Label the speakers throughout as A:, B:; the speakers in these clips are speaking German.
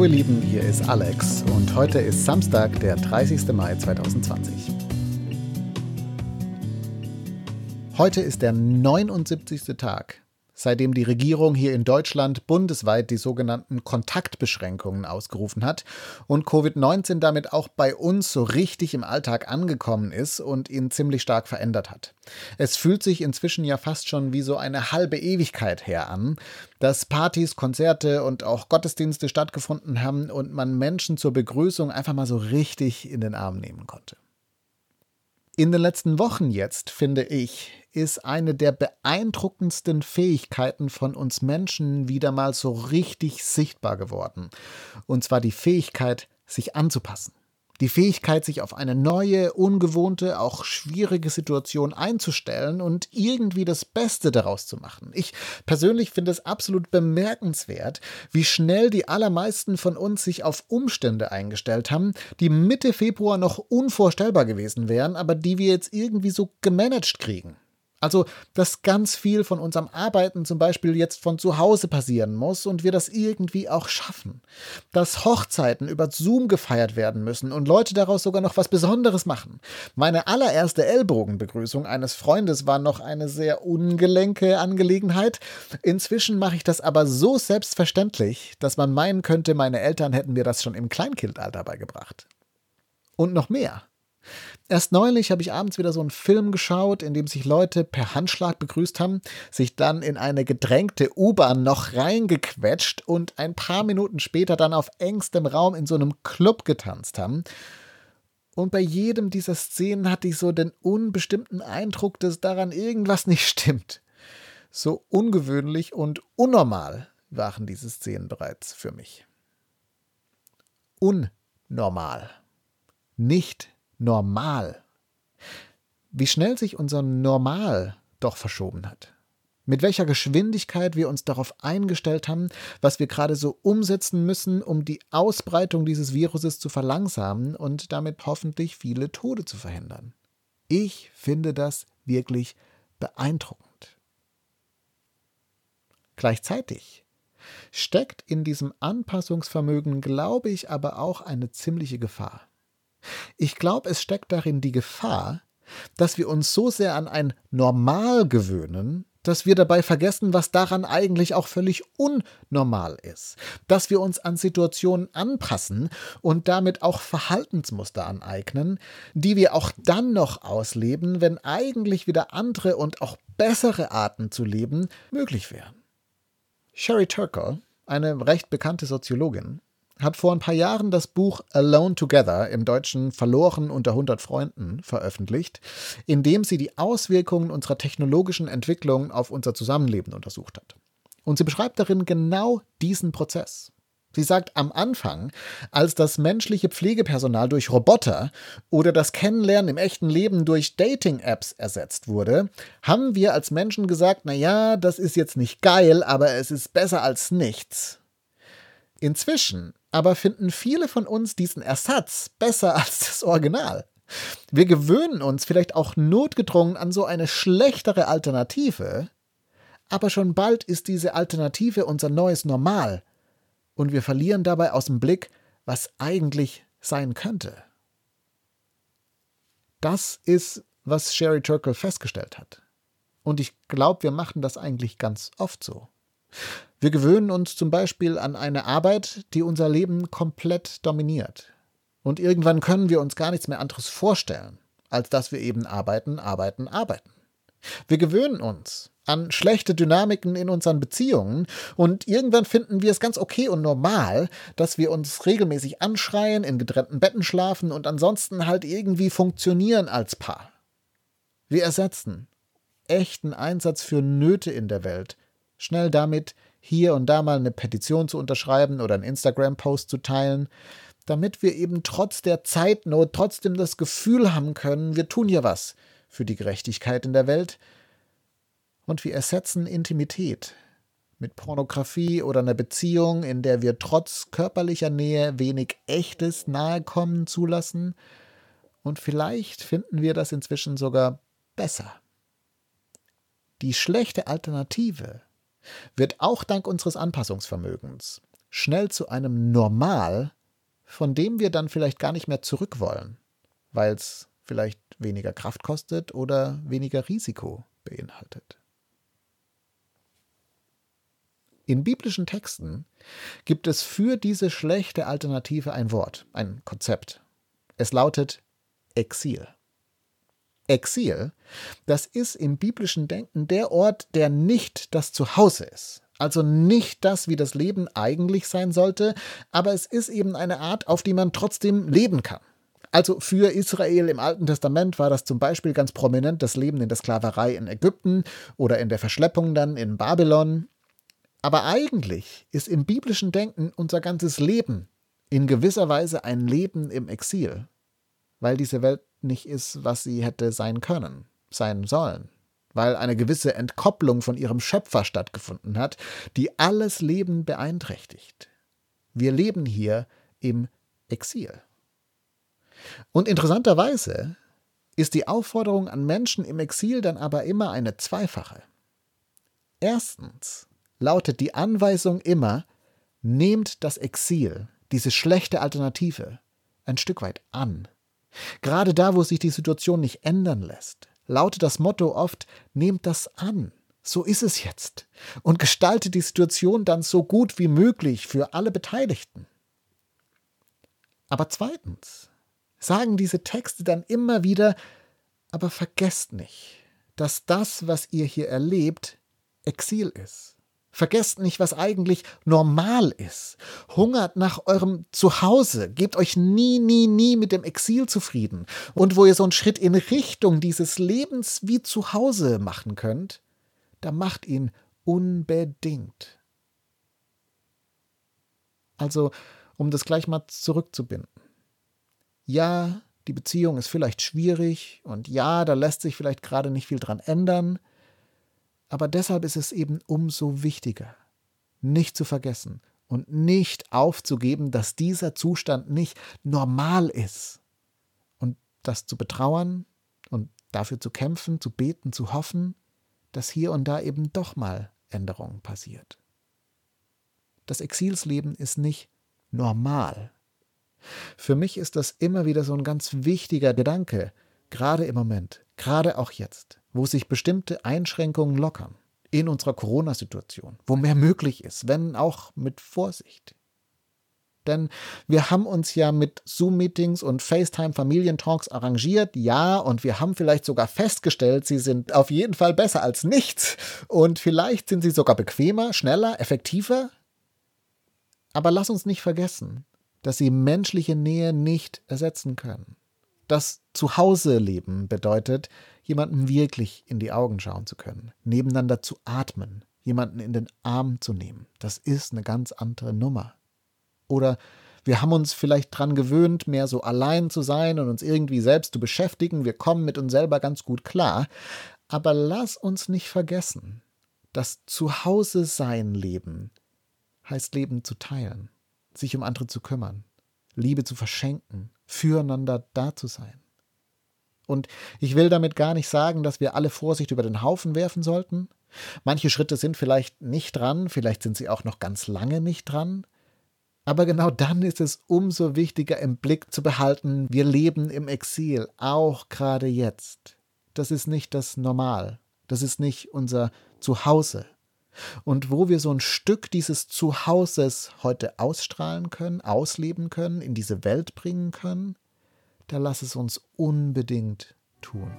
A: Hallo ihr Lieben, hier ist Alex und heute ist Samstag, der 30. Mai 2020. Heute ist der 79. Tag seitdem die Regierung hier in Deutschland bundesweit die sogenannten Kontaktbeschränkungen ausgerufen hat und Covid-19 damit auch bei uns so richtig im Alltag angekommen ist und ihn ziemlich stark verändert hat. Es fühlt sich inzwischen ja fast schon wie so eine halbe Ewigkeit her an, dass Partys, Konzerte und auch Gottesdienste stattgefunden haben und man Menschen zur Begrüßung einfach mal so richtig in den Arm nehmen konnte. In den letzten Wochen jetzt, finde ich, ist eine der beeindruckendsten Fähigkeiten von uns Menschen wieder mal so richtig sichtbar geworden. Und zwar die Fähigkeit, sich anzupassen. Die Fähigkeit, sich auf eine neue, ungewohnte, auch schwierige Situation einzustellen und irgendwie das Beste daraus zu machen. Ich persönlich finde es absolut bemerkenswert, wie schnell die allermeisten von uns sich auf Umstände eingestellt haben, die Mitte Februar noch unvorstellbar gewesen wären, aber die wir jetzt irgendwie so gemanagt kriegen. Also, dass ganz viel von unserem Arbeiten zum Beispiel jetzt von zu Hause passieren muss und wir das irgendwie auch schaffen. Dass Hochzeiten über Zoom gefeiert werden müssen und Leute daraus sogar noch was Besonderes machen. Meine allererste Ellbogenbegrüßung eines Freundes war noch eine sehr ungelenke Angelegenheit. Inzwischen mache ich das aber so selbstverständlich, dass man meinen könnte, meine Eltern hätten mir das schon im Kleinkindalter beigebracht. Und noch mehr. Erst neulich habe ich abends wieder so einen Film geschaut, in dem sich Leute per Handschlag begrüßt haben, sich dann in eine gedrängte U-Bahn noch reingequetscht und ein paar Minuten später dann auf engstem Raum in so einem Club getanzt haben. Und bei jedem dieser Szenen hatte ich so den unbestimmten Eindruck, dass daran irgendwas nicht stimmt. So ungewöhnlich und unnormal waren diese Szenen bereits für mich. Unnormal. Nicht normal. Wie schnell sich unser Normal doch verschoben hat. Mit welcher Geschwindigkeit wir uns darauf eingestellt haben, was wir gerade so umsetzen müssen, um die Ausbreitung dieses Viruses zu verlangsamen und damit hoffentlich viele Tode zu verhindern. Ich finde das wirklich beeindruckend. Gleichzeitig steckt in diesem Anpassungsvermögen, glaube ich, aber auch eine ziemliche Gefahr. Ich glaube, es steckt darin die Gefahr, dass wir uns so sehr an ein Normal gewöhnen, dass wir dabei vergessen, was daran eigentlich auch völlig unnormal ist. Dass wir uns an Situationen anpassen und damit auch Verhaltensmuster aneignen, die wir auch dann noch ausleben, wenn eigentlich wieder andere und auch bessere Arten zu leben möglich wären. Sherry Turkle, eine recht bekannte Soziologin, hat vor ein paar Jahren das Buch Alone Together im Deutschen Verloren unter 100 Freunden veröffentlicht, in dem sie die Auswirkungen unserer technologischen Entwicklung auf unser Zusammenleben untersucht hat. Und sie beschreibt darin genau diesen Prozess. Sie sagt, am Anfang, als das menschliche Pflegepersonal durch Roboter oder das Kennenlernen im echten Leben durch Dating-Apps ersetzt wurde, haben wir als Menschen gesagt, na ja, das ist jetzt nicht geil, aber es ist besser als nichts. Inzwischen aber finden viele von uns diesen Ersatz besser als das Original. Wir gewöhnen uns vielleicht auch notgedrungen an so eine schlechtere Alternative, aber schon bald ist diese Alternative unser neues Normal und wir verlieren dabei aus dem Blick, was eigentlich sein könnte. Das ist, was Sherry Turkle festgestellt hat. Und ich glaube, wir machen das eigentlich ganz oft so. Wir gewöhnen uns zum Beispiel an eine Arbeit, die unser Leben komplett dominiert. Und irgendwann können wir uns gar nichts mehr anderes vorstellen, als dass wir eben arbeiten, arbeiten, arbeiten. Wir gewöhnen uns an schlechte Dynamiken in unseren Beziehungen und irgendwann finden wir es ganz okay und normal, dass wir uns regelmäßig anschreien, in getrennten Betten schlafen und ansonsten halt irgendwie funktionieren als Paar. Wir ersetzen echten Einsatz für Nöte in der Welt schnell damit, hier und da mal eine Petition zu unterschreiben oder einen Instagram-Post zu teilen, damit wir eben trotz der Zeitnot trotzdem das Gefühl haben können, wir tun hier was für die Gerechtigkeit in der Welt. Und wir ersetzen Intimität mit Pornografie oder einer Beziehung, in der wir trotz körperlicher Nähe wenig echtes Nahekommen zulassen. Und vielleicht finden wir das inzwischen sogar besser. Die schlechte Alternative wird auch dank unseres Anpassungsvermögens schnell zu einem Normal, von dem wir dann vielleicht gar nicht mehr zurück wollen, weil es vielleicht weniger Kraft kostet oder weniger Risiko beinhaltet. In biblischen Texten gibt es für diese schlechte Alternative ein Wort, ein Konzept. Es lautet Exil. Exil, das ist im biblischen Denken der Ort, der nicht das Zuhause ist. Also nicht das, wie das Leben eigentlich sein sollte, aber es ist eben eine Art, auf die man trotzdem leben kann. Also für Israel im Alten Testament war das zum Beispiel ganz prominent das Leben in der Sklaverei in Ägypten oder in der Verschleppung dann in Babylon. Aber eigentlich ist im biblischen Denken unser ganzes Leben in gewisser Weise ein Leben im Exil, weil diese Welt nicht ist, was sie hätte sein können, sein sollen, weil eine gewisse Entkopplung von ihrem Schöpfer stattgefunden hat, die alles Leben beeinträchtigt. Wir leben hier im Exil. Und interessanterweise ist die Aufforderung an Menschen im Exil dann aber immer eine zweifache. Erstens lautet die Anweisung immer, nehmt das Exil, diese schlechte Alternative, ein Stück weit an. Gerade da, wo sich die Situation nicht ändern lässt, lautet das Motto oft, nehmt das an. So ist es jetzt. Und gestaltet die Situation dann so gut wie möglich für alle Beteiligten. Aber zweitens sagen diese Texte dann immer wieder, aber vergesst nicht, dass das, was ihr hier erlebt, Exil ist. Vergesst nicht, was eigentlich normal ist. Hungert nach eurem Zuhause. Gebt euch nie, nie, nie mit dem Exil zufrieden. Und wo ihr so einen Schritt in Richtung dieses Lebens wie Zuhause machen könnt, da macht ihn unbedingt. Also, um das gleich mal zurückzubinden. Ja, die Beziehung ist vielleicht schwierig und ja, da lässt sich vielleicht gerade nicht viel dran ändern. Aber deshalb ist es eben umso wichtiger, nicht zu vergessen und nicht aufzugeben, dass dieser Zustand nicht normal ist. Und das zu betrauern und dafür zu kämpfen, zu beten, zu hoffen, dass hier und da eben doch mal Änderung passiert. Das Exilsleben ist nicht normal. Für mich ist das immer wieder so ein ganz wichtiger Gedanke, gerade im Moment, gerade auch jetzt wo sich bestimmte Einschränkungen lockern in unserer Corona-Situation, wo mehr möglich ist, wenn auch mit Vorsicht. Denn wir haben uns ja mit Zoom-Meetings und FaceTime-Familientalks arrangiert, ja, und wir haben vielleicht sogar festgestellt, sie sind auf jeden Fall besser als nichts. Und vielleicht sind sie sogar bequemer, schneller, effektiver. Aber lass uns nicht vergessen, dass sie menschliche Nähe nicht ersetzen können. Das Zuhause-Leben bedeutet, jemandem wirklich in die Augen schauen zu können, nebeneinander zu atmen, jemanden in den Arm zu nehmen. Das ist eine ganz andere Nummer. Oder wir haben uns vielleicht dran gewöhnt, mehr so allein zu sein und uns irgendwie selbst zu beschäftigen. Wir kommen mit uns selber ganz gut klar. Aber lass uns nicht vergessen, das Zuhause-Sein-Leben heißt Leben zu teilen, sich um andere zu kümmern, Liebe zu verschenken, füreinander da zu sein. Und ich will damit gar nicht sagen, dass wir alle Vorsicht über den Haufen werfen sollten. Manche Schritte sind vielleicht nicht dran, vielleicht sind sie auch noch ganz lange nicht dran. Aber genau dann ist es umso wichtiger im Blick zu behalten, wir leben im Exil, auch gerade jetzt. Das ist nicht das Normal, das ist nicht unser Zuhause. Und wo wir so ein Stück dieses Zuhauses heute ausstrahlen können, ausleben können, in diese Welt bringen können, da lass es uns unbedingt tun.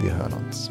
A: Wir hören uns.